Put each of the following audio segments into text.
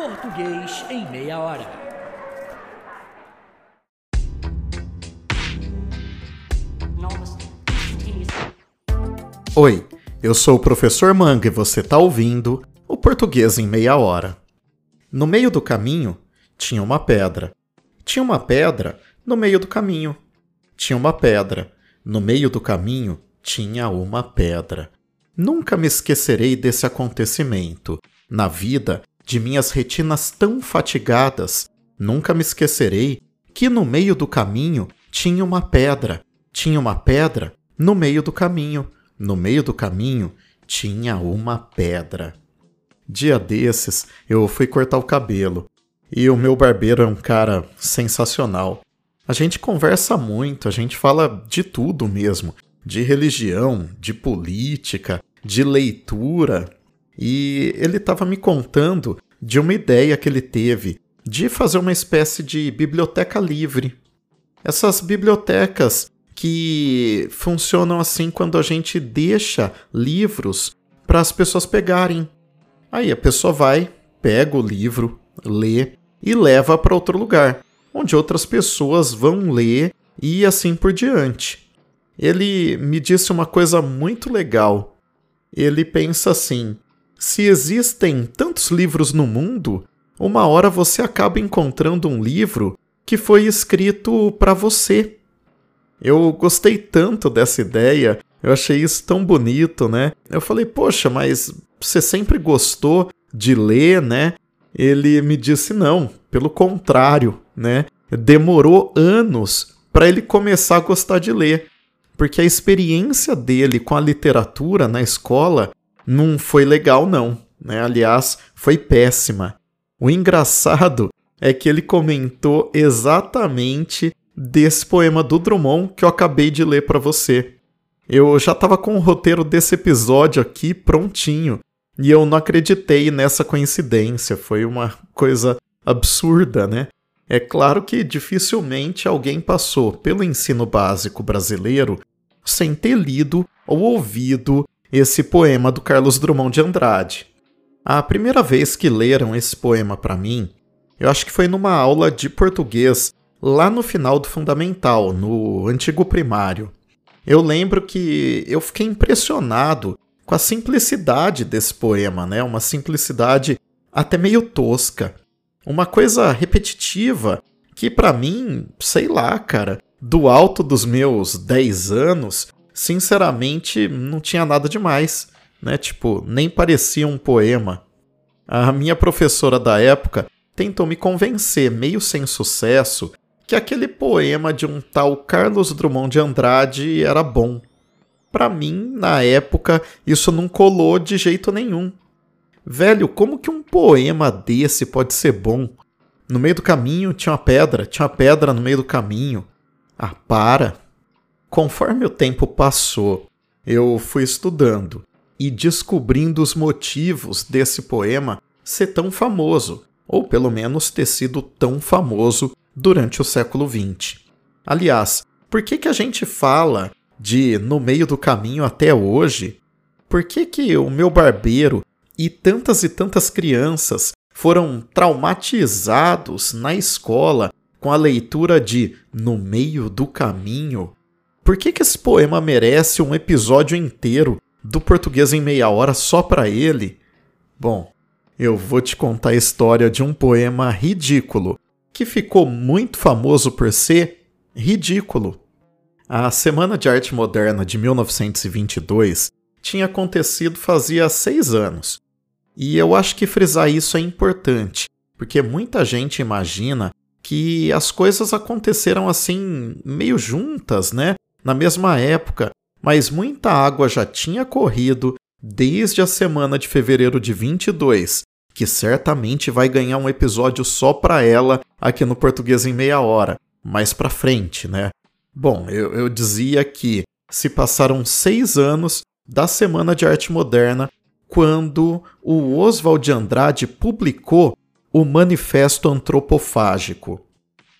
Português em meia hora. Oi, eu sou o professor Manga e você está ouvindo o Português em meia hora. No meio do caminho tinha uma pedra. Tinha uma pedra no meio do caminho. Tinha uma pedra. No meio do caminho tinha uma pedra. Nunca me esquecerei desse acontecimento. Na vida, de minhas retinas tão fatigadas, nunca me esquecerei que no meio do caminho tinha uma pedra. Tinha uma pedra no meio do caminho. No meio do caminho tinha uma pedra. Dia desses, eu fui cortar o cabelo e o meu barbeiro é um cara sensacional. A gente conversa muito, a gente fala de tudo mesmo, de religião, de política, de leitura, e ele estava me contando de uma ideia que ele teve de fazer uma espécie de biblioteca livre. Essas bibliotecas que funcionam assim quando a gente deixa livros para as pessoas pegarem. Aí a pessoa vai, pega o livro, lê e leva para outro lugar, onde outras pessoas vão ler e assim por diante. Ele me disse uma coisa muito legal. Ele pensa assim: se existem tantos livros no mundo, uma hora você acaba encontrando um livro que foi escrito para você. Eu gostei tanto dessa ideia, eu achei isso tão bonito, né? Eu falei, poxa, mas você sempre gostou de ler, né? Ele me disse não, pelo contrário, né? Demorou anos para ele começar a gostar de ler, porque a experiência dele com a literatura na escola não foi legal, não. Né? Aliás, foi péssima. O engraçado é que ele comentou exatamente desse poema do Drummond que eu acabei de ler para você. Eu já estava com o roteiro desse episódio aqui prontinho e eu não acreditei nessa coincidência. Foi uma coisa absurda, né? É claro que dificilmente alguém passou pelo ensino básico brasileiro sem ter lido ou ouvido esse poema do Carlos Drummond de Andrade. A primeira vez que leram esse poema para mim, eu acho que foi numa aula de português lá no final do fundamental, no antigo primário. Eu lembro que eu fiquei impressionado com a simplicidade desse poema, né? Uma simplicidade até meio tosca. Uma coisa repetitiva que para mim, sei lá, cara, do alto dos meus 10 anos, sinceramente, não tinha nada demais, né? Tipo, nem parecia um poema. A minha professora da época tentou me convencer, meio sem sucesso, que aquele poema de um tal Carlos Drummond de Andrade era bom. Para mim, na época, isso não colou de jeito nenhum. Velho, como que um poema desse pode ser bom? No meio do caminho tinha uma pedra, tinha uma pedra no meio do caminho. Ah, para! Conforme o tempo passou, eu fui estudando e descobrindo os motivos desse poema ser tão famoso, ou pelo menos ter sido tão famoso durante o século XX. Aliás, por que, que a gente fala de no meio do caminho até hoje? Por que, que o meu barbeiro e tantas e tantas crianças foram traumatizados na escola com a leitura de No meio do caminho por que, que esse poema merece um episódio inteiro do português em meia hora só para ele? Bom, eu vou te contar a história de um poema ridículo que ficou muito famoso por ser ridículo. A Semana de Arte Moderna de 1922 tinha acontecido fazia seis anos. E eu acho que frisar isso é importante, porque muita gente imagina que as coisas aconteceram assim, meio juntas, né? Na mesma época, mas muita água já tinha corrido desde a semana de fevereiro de 22, que certamente vai ganhar um episódio só para ela aqui no Português em Meia Hora, mais para frente, né? Bom, eu, eu dizia que se passaram seis anos da Semana de Arte Moderna quando o Oswald de Andrade publicou o Manifesto Antropofágico.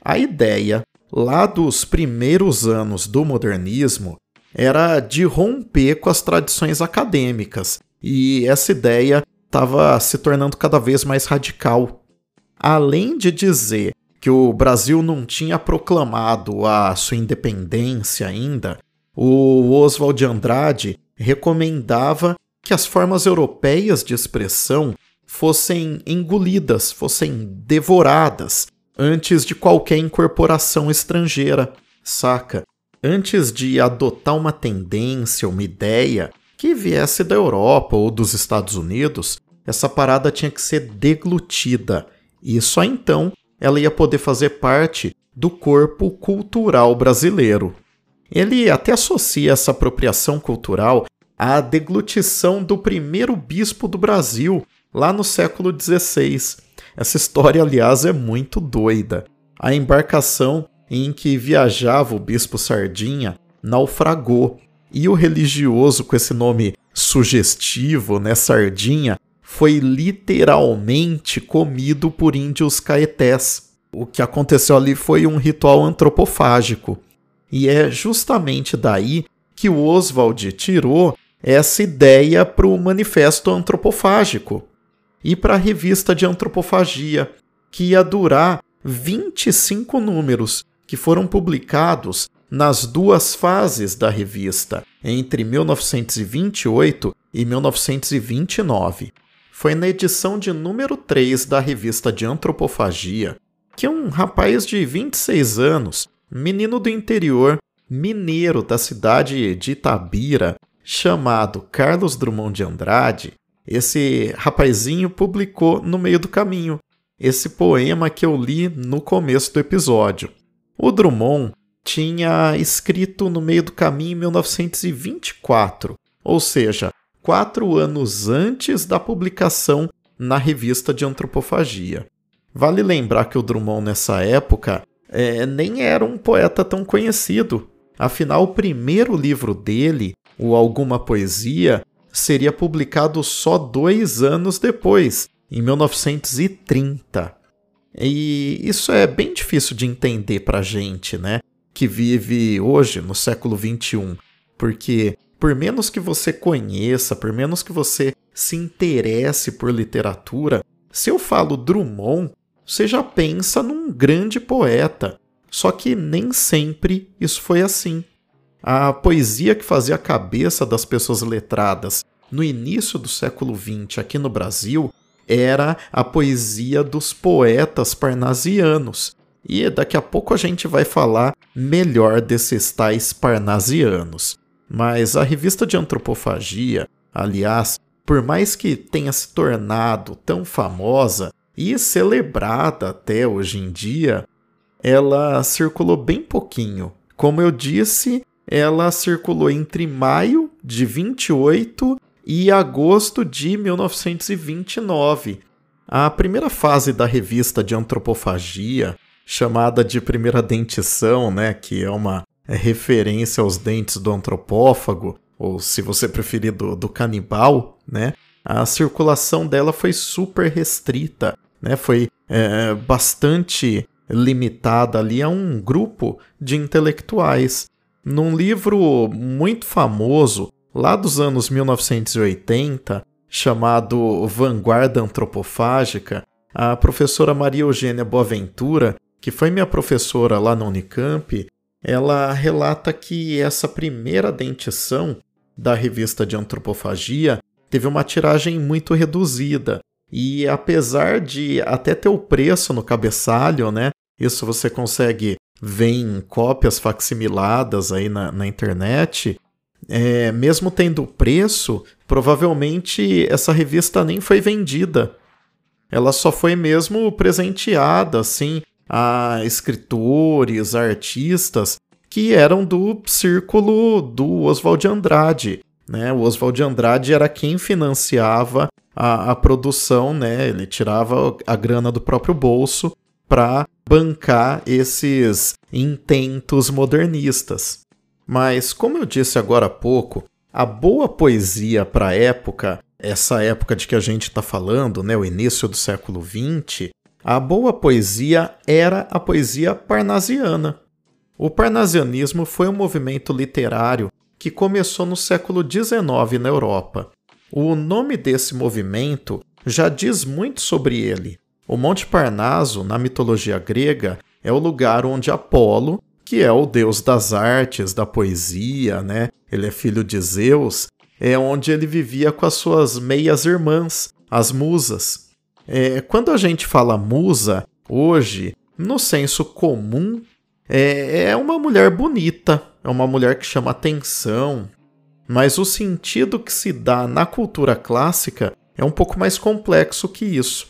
A ideia lá dos primeiros anos do modernismo era de romper com as tradições acadêmicas, e essa ideia estava se tornando cada vez mais radical. além de dizer que o Brasil não tinha proclamado a sua independência ainda, o Oswald de Andrade recomendava que as formas europeias de expressão fossem engolidas, fossem devoradas antes de qualquer incorporação estrangeira, saca? Antes de adotar uma tendência, uma ideia que viesse da Europa ou dos Estados Unidos, essa parada tinha que ser deglutida e só então ela ia poder fazer parte do corpo cultural brasileiro. Ele até associa essa apropriação cultural à deglutição do primeiro bispo do Brasil, lá no século XVI. Essa história, aliás, é muito doida. A embarcação em que viajava o bispo Sardinha naufragou, e o religioso com esse nome sugestivo, né, Sardinha, foi literalmente comido por índios caetés. O que aconteceu ali foi um ritual antropofágico. E é justamente daí que o Oswald tirou essa ideia para o Manifesto Antropofágico e para a revista de antropofagia, que ia durar 25 números, que foram publicados nas duas fases da revista, entre 1928 e 1929 foi na edição de número 3 da revista de Antropofagia que um rapaz de 26 anos, menino do interior, mineiro da cidade de Itabira, chamado Carlos Drummond de Andrade, esse rapazinho publicou no meio do caminho esse poema que eu li no começo do episódio. O Drummond tinha escrito no meio do caminho em 1924, ou seja, quatro anos antes da publicação na revista de antropofagia. Vale lembrar que o Drummond, nessa época, é, nem era um poeta tão conhecido. Afinal, o primeiro livro dele, o Alguma Poesia, seria publicado só dois anos depois, em 1930. E isso é bem difícil de entender para gente, né? Que vive hoje, no século XXI. Porque por menos que você conheça, por menos que você se interesse por literatura, se eu falo Drummond, você já pensa num grande poeta. Só que nem sempre isso foi assim. A poesia que fazia a cabeça das pessoas letradas no início do século XX aqui no Brasil era a poesia dos poetas parnasianos. E daqui a pouco a gente vai falar melhor desses tais parnasianos. Mas a revista de antropofagia, aliás, por mais que tenha se tornado tão famosa e celebrada até hoje em dia, ela circulou bem pouquinho. Como eu disse, ela circulou entre maio de 28 e agosto de 1929. A primeira fase da revista de antropofagia, chamada de primeira dentição, né, que é uma é referência aos dentes do antropófago, ou se você preferir, do, do canibal, né? A circulação dela foi super restrita, né? Foi é, bastante limitada ali a um grupo de intelectuais. Num livro muito famoso, lá dos anos 1980, chamado Vanguarda Antropofágica, a professora Maria Eugênia Boaventura, que foi minha professora lá na Unicamp, ela relata que essa primeira dentição da revista de antropofagia teve uma tiragem muito reduzida. E apesar de até ter o preço no cabeçalho, né? Isso você consegue ver em cópias facsimiladas aí na, na internet. É, mesmo tendo preço, provavelmente essa revista nem foi vendida. Ela só foi mesmo presenteada, assim, a escritores, artistas que eram do círculo do Oswald de Andrade. Né? O Oswald de Andrade era quem financiava a, a produção, né? ele tirava a grana do próprio bolso para bancar esses intentos modernistas. Mas, como eu disse agora há pouco, a boa poesia para a época, essa época de que a gente está falando, né, o início do século XX, a boa poesia era a poesia parnasiana. O parnasianismo foi um movimento literário que começou no século XIX na Europa. O nome desse movimento já diz muito sobre ele. O Monte Parnaso, na mitologia grega, é o lugar onde Apolo, que é o deus das artes, da poesia, né? Ele é filho de Zeus, é onde ele vivia com as suas meias irmãs, as musas. É, quando a gente fala musa, hoje, no senso comum, é, é uma mulher bonita, é uma mulher que chama atenção, mas o sentido que se dá na cultura clássica é um pouco mais complexo que isso.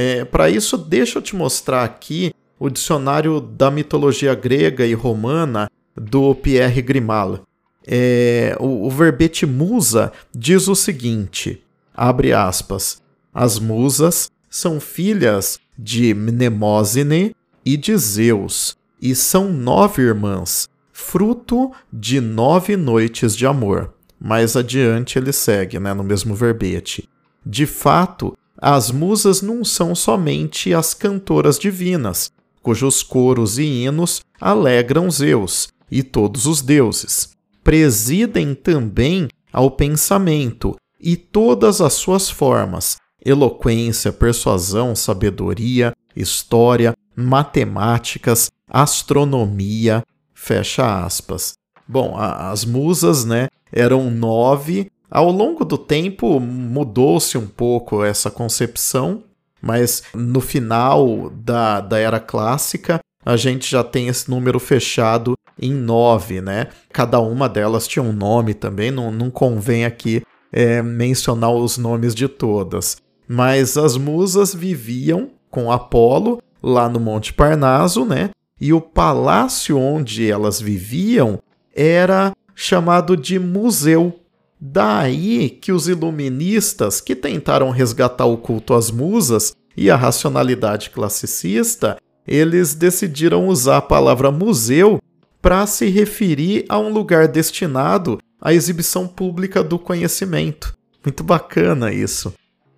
É, Para isso, deixa eu te mostrar aqui o dicionário da mitologia grega e romana do Pierre Grimal. É, o, o verbete musa diz o seguinte: abre aspas, as musas são filhas de Mnemosine e de Zeus, e são nove irmãs, fruto de nove noites de amor. Mais adiante ele segue, né, no mesmo verbete. De fato, as musas não são somente as cantoras divinas, cujos coros e hinos alegram Zeus e todos os deuses. Presidem também ao pensamento e todas as suas formas, eloquência, persuasão, sabedoria, história, matemáticas, astronomia, fecha aspas. Bom, as musas, né, eram nove. Ao longo do tempo mudou-se um pouco essa concepção, mas no final da, da era clássica a gente já tem esse número fechado em nove, né? Cada uma delas tinha um nome também, não, não convém aqui é, mencionar os nomes de todas. Mas as musas viviam com Apolo lá no Monte Parnaso, né? E o palácio onde elas viviam era chamado de museu. Daí que os iluministas, que tentaram resgatar o culto às musas e a racionalidade classicista, eles decidiram usar a palavra museu para se referir a um lugar destinado à exibição pública do conhecimento. Muito bacana isso.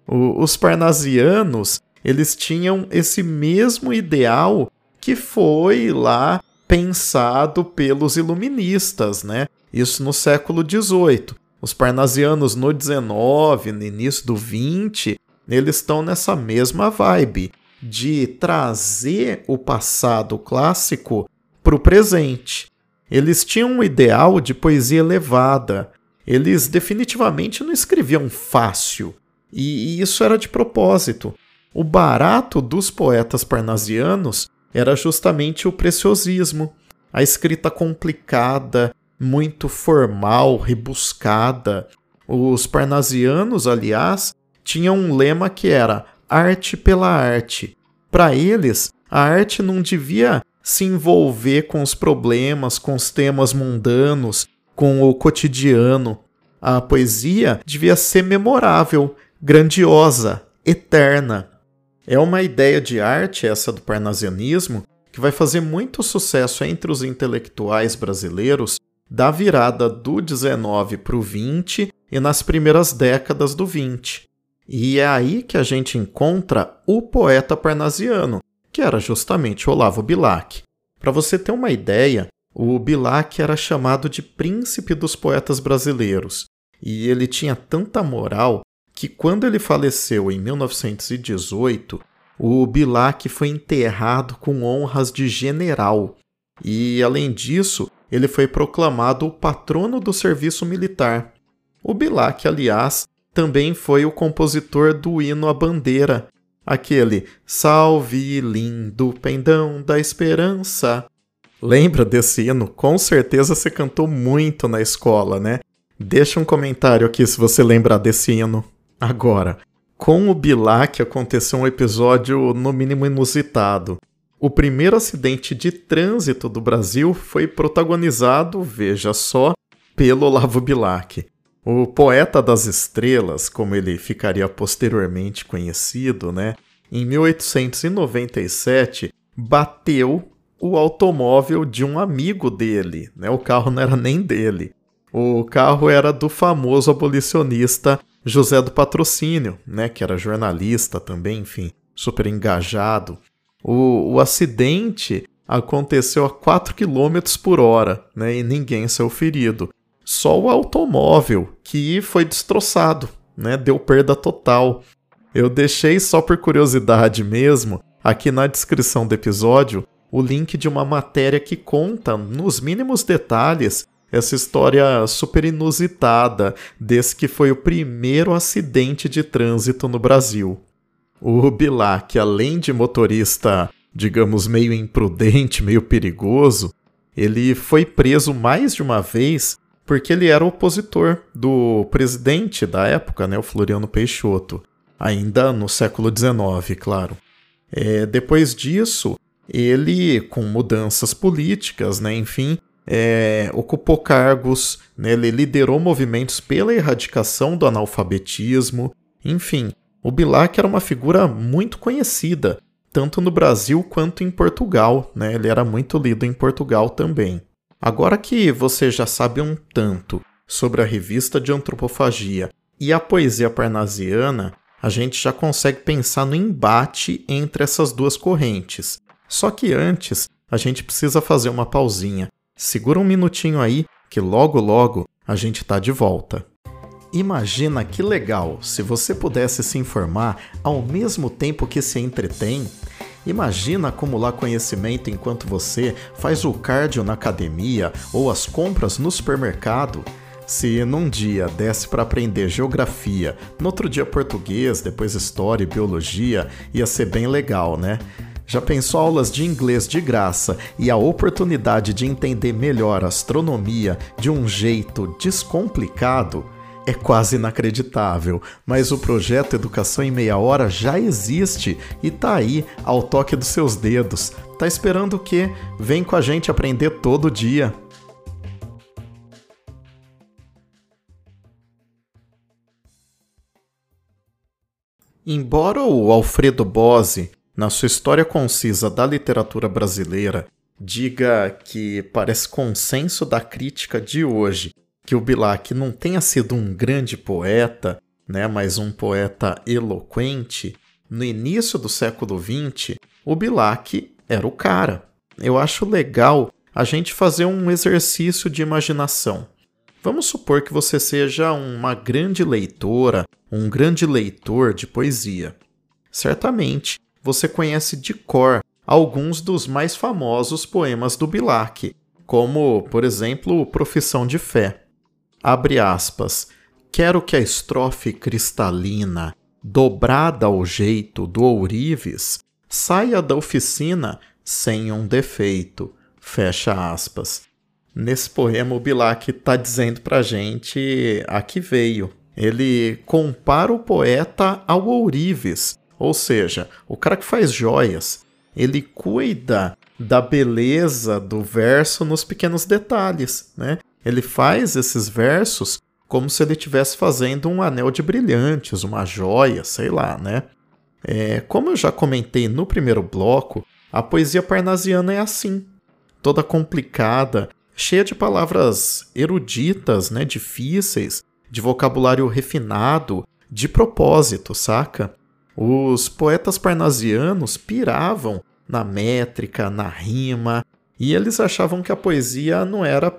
O, os parnasianos eles tinham esse mesmo ideal que foi lá pensado pelos iluministas, né? Isso no século XVIII. Os parnasianos no XIX, no início do XX, eles estão nessa mesma vibe de trazer o passado clássico para o presente. Eles tinham um ideal de poesia elevada. Eles definitivamente não escreviam fácil. E isso era de propósito. O barato dos poetas parnasianos era justamente o preciosismo, a escrita complicada, muito formal, rebuscada. Os parnasianos, aliás, tinham um lema que era arte pela arte. Para eles, a arte não devia se envolver com os problemas, com os temas mundanos, com o cotidiano. A poesia devia ser memorável, grandiosa, eterna. É uma ideia de arte, essa do parnasianismo, que vai fazer muito sucesso entre os intelectuais brasileiros da virada do 19 para o 20 e nas primeiras décadas do 20. E é aí que a gente encontra o poeta parnasiano, que era justamente Olavo Bilac. Para você ter uma ideia, o Bilac era chamado de príncipe dos poetas brasileiros, e ele tinha tanta moral que quando ele faleceu em 1918, o Bilac foi enterrado com honras de general. E, além disso, ele foi proclamado o patrono do serviço militar. O Bilac, aliás, também foi o compositor do hino à bandeira, aquele Salve lindo pendão da esperança. Lembra desse hino? Com certeza você cantou muito na escola, né? Deixa um comentário aqui se você lembrar desse hino. Agora, com o Bilac aconteceu um episódio no mínimo inusitado. O primeiro acidente de trânsito do Brasil foi protagonizado, veja só, pelo Olavo Bilac. O poeta das estrelas, como ele ficaria posteriormente conhecido, né, em 1897 bateu o automóvel de um amigo dele, né? O carro não era nem dele. O carro era do famoso abolicionista José do Patrocínio, né, que era jornalista também, enfim, super engajado. O, o acidente aconteceu a 4 km por hora, né, e ninguém saiu ferido. Só o automóvel que foi destroçado, né, deu perda total. Eu deixei só por curiosidade mesmo, aqui na descrição do episódio, o link de uma matéria que conta, nos mínimos detalhes, essa história super inusitada desse que foi o primeiro acidente de trânsito no Brasil. O Bilac, além de motorista, digamos, meio imprudente, meio perigoso, ele foi preso mais de uma vez porque ele era opositor do presidente da época, né, o Floriano Peixoto, ainda no século XIX, claro. É, depois disso, ele, com mudanças políticas, né, enfim, é, ocupou cargos, né, ele liderou movimentos pela erradicação do analfabetismo, enfim, o Bilac era uma figura muito conhecida, tanto no Brasil quanto em Portugal, né, ele era muito lido em Portugal também. Agora que você já sabe um tanto sobre a revista de antropofagia e a poesia parnasiana, a gente já consegue pensar no embate entre essas duas correntes. Só que antes, a gente precisa fazer uma pausinha. Segura um minutinho aí, que logo logo a gente tá de volta. Imagina que legal se você pudesse se informar ao mesmo tempo que se entretém Imagina acumular conhecimento enquanto você faz o cardio na academia ou as compras no supermercado. Se num dia desse para aprender geografia, no outro dia português, depois história e biologia, ia ser bem legal, né? Já pensou aulas de inglês de graça e a oportunidade de entender melhor astronomia de um jeito descomplicado? É quase inacreditável, mas o projeto Educação em Meia Hora já existe e tá aí ao toque dos seus dedos. Tá esperando o quê? Vem com a gente aprender todo dia. Embora o Alfredo Bose, na sua história concisa da literatura brasileira, diga que parece consenso da crítica de hoje que o Bilac não tenha sido um grande poeta, né, mas um poeta eloquente, no início do século XX, o Bilac era o cara. Eu acho legal a gente fazer um exercício de imaginação. Vamos supor que você seja uma grande leitora, um grande leitor de poesia. Certamente você conhece de cor alguns dos mais famosos poemas do Bilac, como, por exemplo, Profissão de Fé. Abre aspas. Quero que a estrofe cristalina, dobrada ao jeito do ourives, saia da oficina sem um defeito. Fecha aspas. Nesse poema, o Bilac está dizendo pra gente a que veio. Ele compara o poeta ao ourives, ou seja, o cara que faz joias. Ele cuida da beleza do verso nos pequenos detalhes, né? Ele faz esses versos como se ele estivesse fazendo um anel de brilhantes, uma joia, sei lá, né? É, como eu já comentei no primeiro bloco, a poesia parnasiana é assim, toda complicada, cheia de palavras eruditas, né, difíceis, de vocabulário refinado, de propósito, saca? Os poetas parnasianos piravam na métrica, na rima, e eles achavam que a poesia não era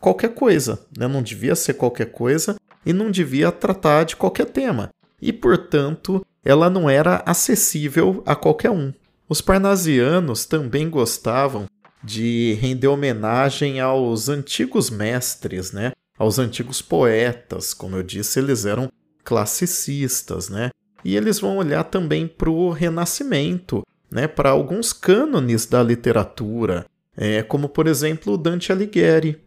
qualquer coisa, né? não devia ser qualquer coisa e não devia tratar de qualquer tema, e portanto ela não era acessível a qualquer um. Os parnasianos também gostavam de render homenagem aos antigos mestres, né? aos antigos poetas, como eu disse, eles eram classicistas, né? E eles vão olhar também para o Renascimento, né? para alguns cânones da literatura, é, como por exemplo Dante Alighieri,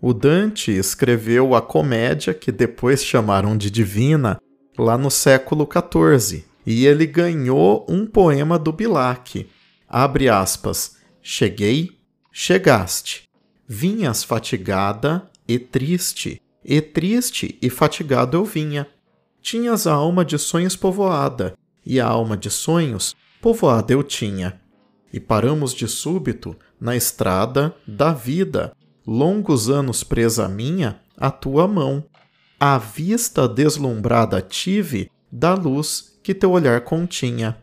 o Dante escreveu a comédia que depois chamaram de Divina lá no século XIV, e ele ganhou um poema do Bilac. Abre aspas. Cheguei, chegaste. Vinhas fatigada e triste, e triste e fatigado eu vinha. Tinhas a alma de sonhos povoada, e a alma de sonhos povoada eu tinha. E paramos de súbito na estrada da vida, longos anos presa minha, a tua mão. A vista deslumbrada tive da luz que teu olhar continha.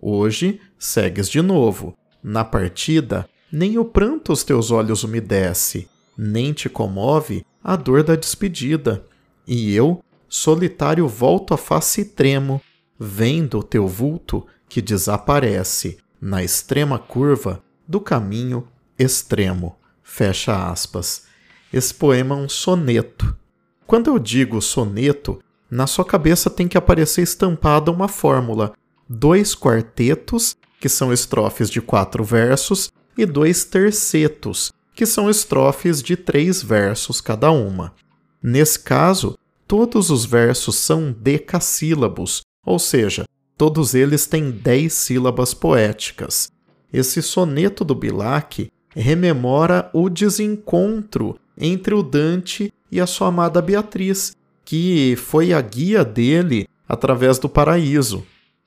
Hoje segues de novo. Na partida, nem o pranto os teus olhos umedece, nem te comove a dor da despedida. E eu, solitário, volto a face e tremo, vendo o teu vulto que desaparece na extrema curva do caminho extremo. Fecha aspas. Esse poema é um soneto. Quando eu digo soneto, na sua cabeça tem que aparecer estampada uma fórmula: dois quartetos, que são estrofes de quatro versos, e dois tercetos, que são estrofes de três versos cada uma. Nesse caso, todos os versos são decassílabos, ou seja, todos eles têm dez sílabas poéticas. Esse soneto do Bilac rememora o desencontro entre o Dante e a sua amada Beatriz, que foi a guia dele através do paraíso.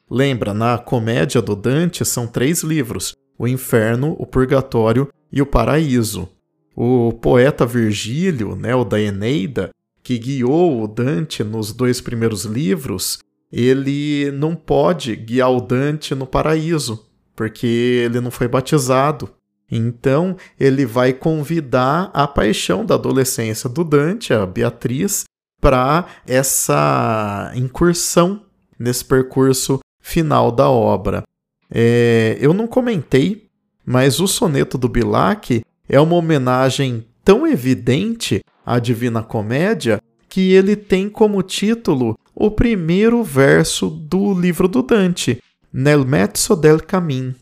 Lembra, na comédia do Dante são três livros: o Inferno, o Purgatório e o Paraíso. O poeta Virgílio, né, o da Eneida, que guiou o Dante nos dois primeiros livros, ele não pode guiar o Dante no paraíso, porque ele não foi batizado. Então, ele vai convidar a paixão da adolescência do Dante, a Beatriz, para essa incursão nesse percurso final da obra. É, eu não comentei, mas o soneto do Bilac é uma homenagem tão evidente à Divina Comédia que ele tem como título o primeiro verso do livro do Dante, Nel mezzo del camin.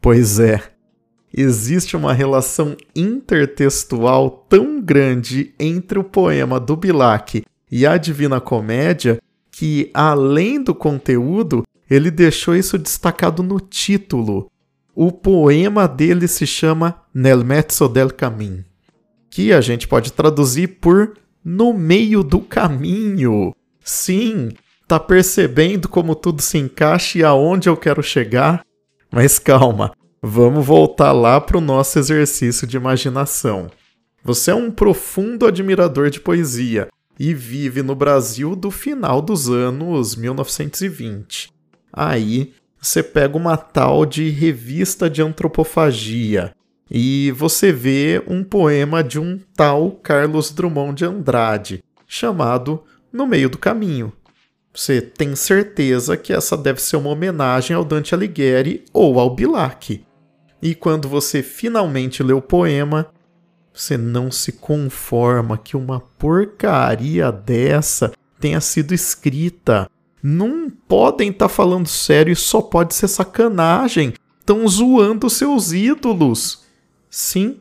Pois é, existe uma relação intertextual tão grande entre o poema do Bilac e a Divina Comédia que, além do conteúdo, ele deixou isso destacado no título. O poema dele se chama Nel mezzo del camin, que a gente pode traduzir por No meio do caminho. Sim, tá percebendo como tudo se encaixa e aonde eu quero chegar? Mas calma, Vamos voltar lá para o nosso exercício de imaginação. Você é um profundo admirador de poesia e vive no Brasil do final dos anos 1920. Aí você pega uma tal de revista de antropofagia e você vê um poema de um tal Carlos Drummond de Andrade, chamado No Meio do Caminho. Você tem certeza que essa deve ser uma homenagem ao Dante Alighieri ou ao Bilac. E quando você finalmente lê o poema, você não se conforma que uma porcaria dessa tenha sido escrita. Não podem estar tá falando sério e só pode ser sacanagem. Estão zoando seus ídolos. Sim,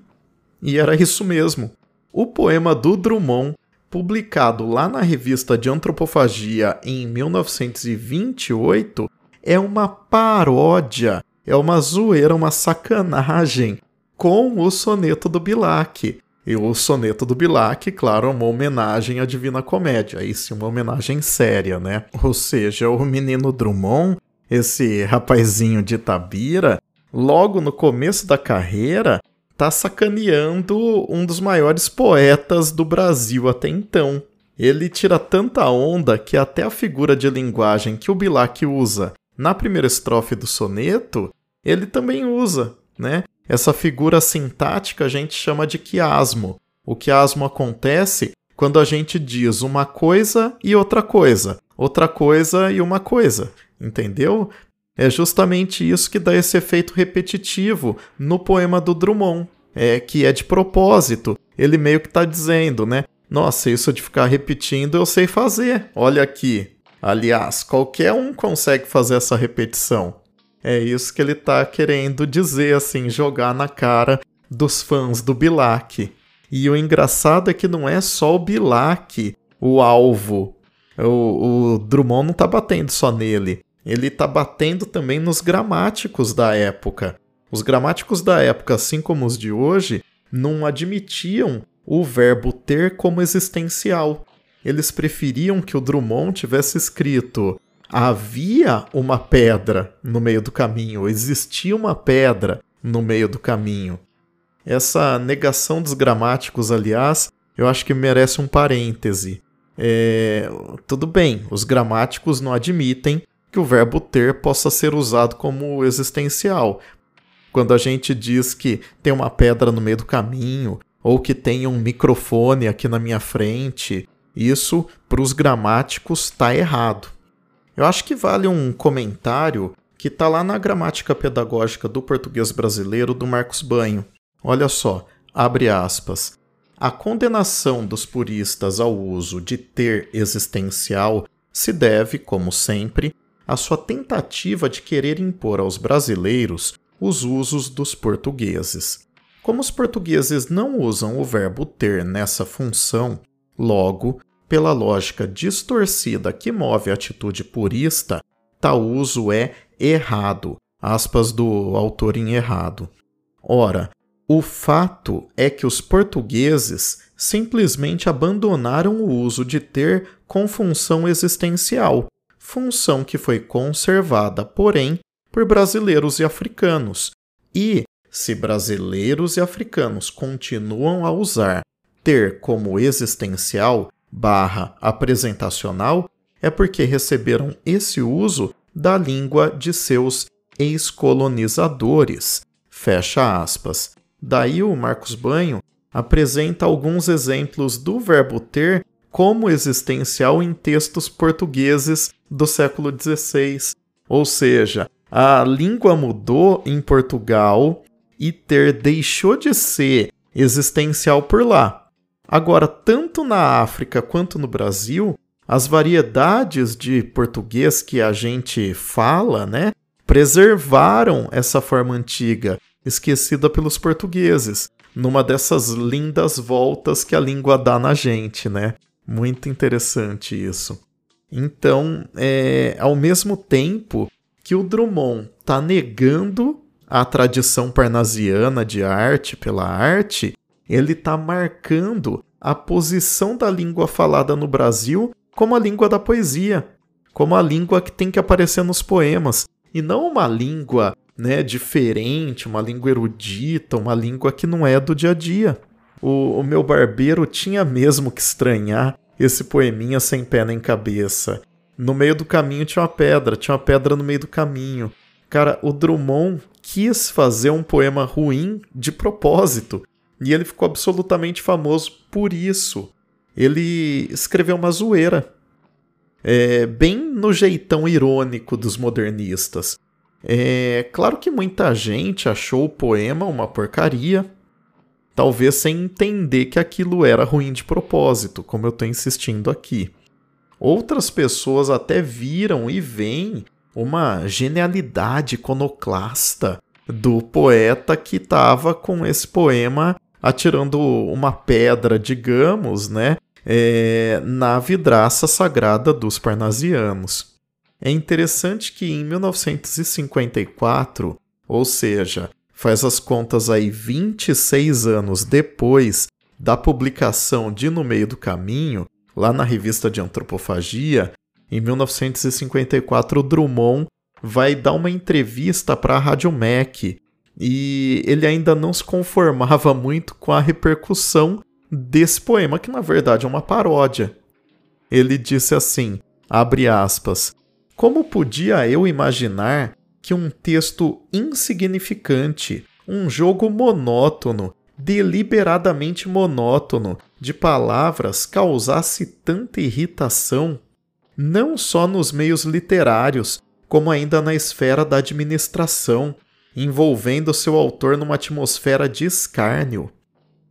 e era isso mesmo. O poema do Drummond, publicado lá na revista de Antropofagia em 1928, é uma paródia é uma zoeira, uma sacanagem com o soneto do Bilac. E o soneto do Bilac, claro, é uma homenagem à Divina Comédia. Isso, uma homenagem séria, né? Ou seja, o menino Drummond, esse rapazinho de Tabira, logo no começo da carreira, tá sacaneando um dos maiores poetas do Brasil até então. Ele tira tanta onda que até a figura de linguagem que o Bilac usa na primeira estrofe do soneto, ele também usa, né? Essa figura sintática a gente chama de quiasmo. O quiasmo acontece quando a gente diz uma coisa e outra coisa, outra coisa e uma coisa, entendeu? É justamente isso que dá esse efeito repetitivo no poema do Drummond, é que é de propósito. Ele meio que está dizendo, né? Nossa, isso de ficar repetindo eu sei fazer. Olha aqui, Aliás, qualquer um consegue fazer essa repetição. É isso que ele tá querendo dizer, assim, jogar na cara dos fãs do Bilac. E o engraçado é que não é só o Bilac o alvo. O, o Drummond não tá batendo só nele. Ele tá batendo também nos gramáticos da época. Os gramáticos da época, assim como os de hoje, não admitiam o verbo ter como existencial eles preferiam que o Drummond tivesse escrito havia uma pedra no meio do caminho, existia uma pedra no meio do caminho. Essa negação dos gramáticos, aliás, eu acho que merece um parêntese. É, tudo bem, os gramáticos não admitem que o verbo ter possa ser usado como existencial. Quando a gente diz que tem uma pedra no meio do caminho, ou que tem um microfone aqui na minha frente, isso, para os gramáticos, está errado. Eu acho que vale um comentário que está lá na gramática pedagógica do português brasileiro do Marcos Banho. Olha só, abre aspas. A condenação dos puristas ao uso de ter existencial se deve, como sempre, à sua tentativa de querer impor aos brasileiros os usos dos portugueses. Como os portugueses não usam o verbo ter nessa função, logo, pela lógica distorcida que move a atitude purista, tal uso é errado, aspas do autor em errado. Ora, o fato é que os portugueses simplesmente abandonaram o uso de ter com função existencial, função que foi conservada, porém, por brasileiros e africanos. E, se brasileiros e africanos continuam a usar ter como existencial barra apresentacional, é porque receberam esse uso da língua de seus ex-colonizadores. Fecha aspas. Daí o Marcos Banho apresenta alguns exemplos do verbo ter como existencial em textos portugueses do século XVI. Ou seja, a língua mudou em Portugal e ter deixou de ser existencial por lá. Agora, tanto na África quanto no Brasil, as variedades de português que a gente fala, né, preservaram essa forma antiga esquecida pelos portugueses, numa dessas lindas voltas que a língua dá na gente, né? Muito interessante isso. Então, é, ao mesmo tempo que o Drummond está negando a tradição parnasiana de arte pela arte, ele está marcando a posição da língua falada no Brasil como a língua da poesia, como a língua que tem que aparecer nos poemas, e não uma língua né, diferente, uma língua erudita, uma língua que não é do dia a dia. O, o meu barbeiro tinha mesmo que estranhar esse poeminha sem pé nem cabeça. No meio do caminho tinha uma pedra, tinha uma pedra no meio do caminho. Cara, o Drummond quis fazer um poema ruim de propósito. E ele ficou absolutamente famoso por isso. Ele escreveu uma zoeira. É, bem no jeitão irônico dos modernistas. É claro que muita gente achou o poema uma porcaria, talvez sem entender que aquilo era ruim de propósito, como eu estou insistindo aqui. Outras pessoas até viram e veem uma genialidade iconoclasta do poeta que estava com esse poema atirando uma pedra, digamos, né, é, na vidraça sagrada dos parnasianos. É interessante que em 1954, ou seja, faz as contas aí 26 anos depois da publicação de No Meio do Caminho, lá na revista de Antropofagia, em 1954 o Drummond vai dar uma entrevista para a Rádio Mac e ele ainda não se conformava muito com a repercussão desse poema, que na verdade é uma paródia. Ele disse assim, abre aspas, como podia eu imaginar que um texto insignificante, um jogo monótono, deliberadamente monótono, de palavras causasse tanta irritação? Não só nos meios literários, como ainda na esfera da administração, envolvendo seu autor numa atmosfera de escárnio.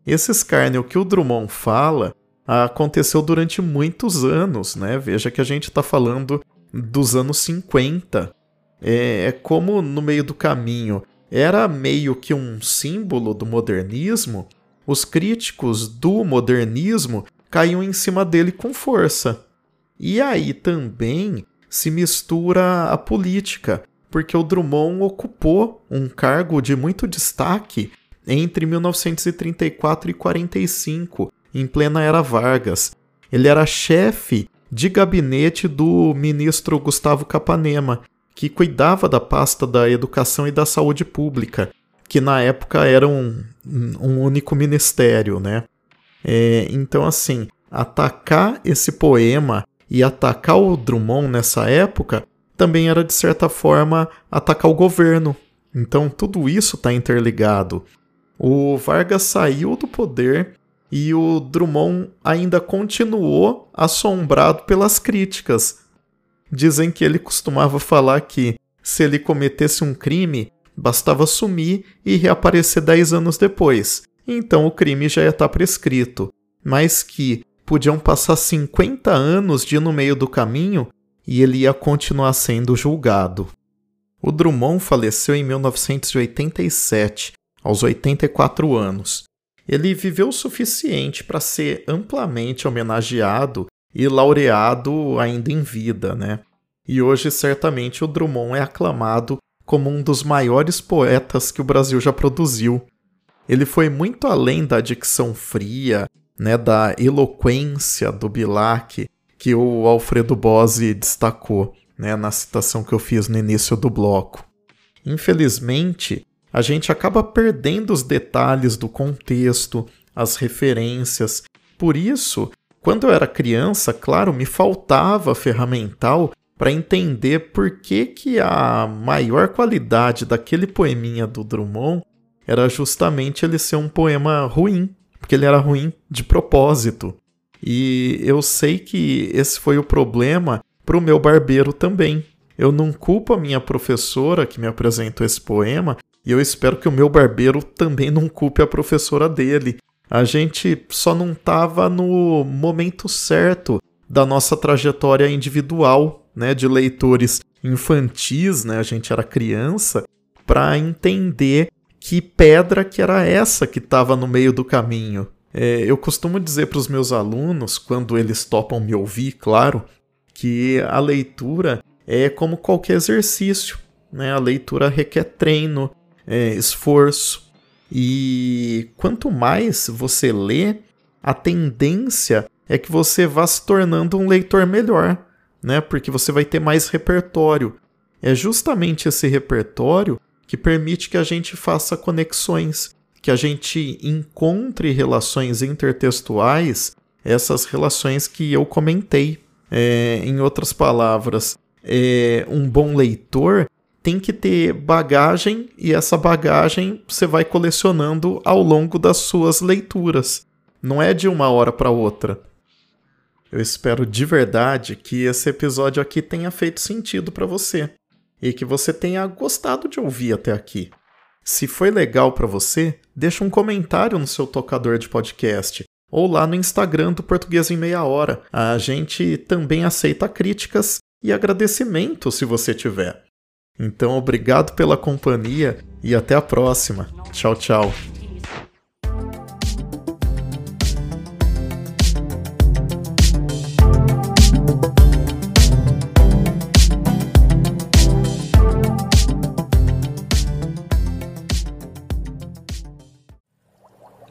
Esse escárnio que o Drummond fala aconteceu durante muitos anos, né? Veja que a gente está falando dos anos 50. É, é como no meio do caminho era meio que um símbolo do modernismo, os críticos do modernismo caíam em cima dele com força. E aí também se mistura a política, porque o Drummond ocupou um cargo de muito destaque entre 1934 e 45, em plena era Vargas. Ele era chefe de gabinete do ministro Gustavo Capanema, que cuidava da pasta da educação e da saúde pública, que na época era um, um único ministério, né? É, então, assim, atacar esse poema e atacar o Drummond nessa época também era, de certa forma, atacar o governo. Então, tudo isso está interligado. O Vargas saiu do poder e o Drummond ainda continuou assombrado pelas críticas. dizem que ele costumava falar que se ele cometesse um crime, bastava sumir e reaparecer 10 anos depois. Então o crime já ia estar prescrito. Mas que podiam passar 50 anos de ir no meio do caminho e ele ia continuar sendo julgado. O Drummond faleceu em 1987, aos 84 anos. Ele viveu o suficiente para ser amplamente homenageado e laureado ainda em vida, né? E hoje certamente o Drummond é aclamado como um dos maiores poetas que o Brasil já produziu. Ele foi muito além da dicção fria, né, da eloquência do Bilac que o Alfredo Bose destacou, né, na citação que eu fiz no início do bloco. Infelizmente, a gente acaba perdendo os detalhes do contexto, as referências. Por isso, quando eu era criança, claro, me faltava ferramental para entender por que, que a maior qualidade daquele poeminha do Drummond era justamente ele ser um poema ruim, porque ele era ruim de propósito. E eu sei que esse foi o problema para o meu barbeiro também. Eu não culpo a minha professora que me apresentou esse poema, e eu espero que o meu barbeiro também não culpe a professora dele. A gente só não estava no momento certo da nossa trajetória individual, né, de leitores infantis, né, a gente era criança, para entender que pedra que era essa que estava no meio do caminho. É, eu costumo dizer para os meus alunos, quando eles topam me ouvir, claro, que a leitura é como qualquer exercício. Né? A leitura requer treino, é, esforço. E quanto mais você lê, a tendência é que você vá se tornando um leitor melhor, né? Porque você vai ter mais repertório. É justamente esse repertório que permite que a gente faça conexões, que a gente encontre relações intertextuais, essas relações que eu comentei. É, em outras palavras, é, um bom leitor tem que ter bagagem e essa bagagem você vai colecionando ao longo das suas leituras. Não é de uma hora para outra. Eu espero de verdade que esse episódio aqui tenha feito sentido para você e que você tenha gostado de ouvir até aqui. Se foi legal para você, deixa um comentário no seu tocador de podcast ou lá no Instagram do Português em Meia Hora. A gente também aceita críticas e agradecimento se você tiver. Então, obrigado pela companhia e até a próxima. Tchau, tchau.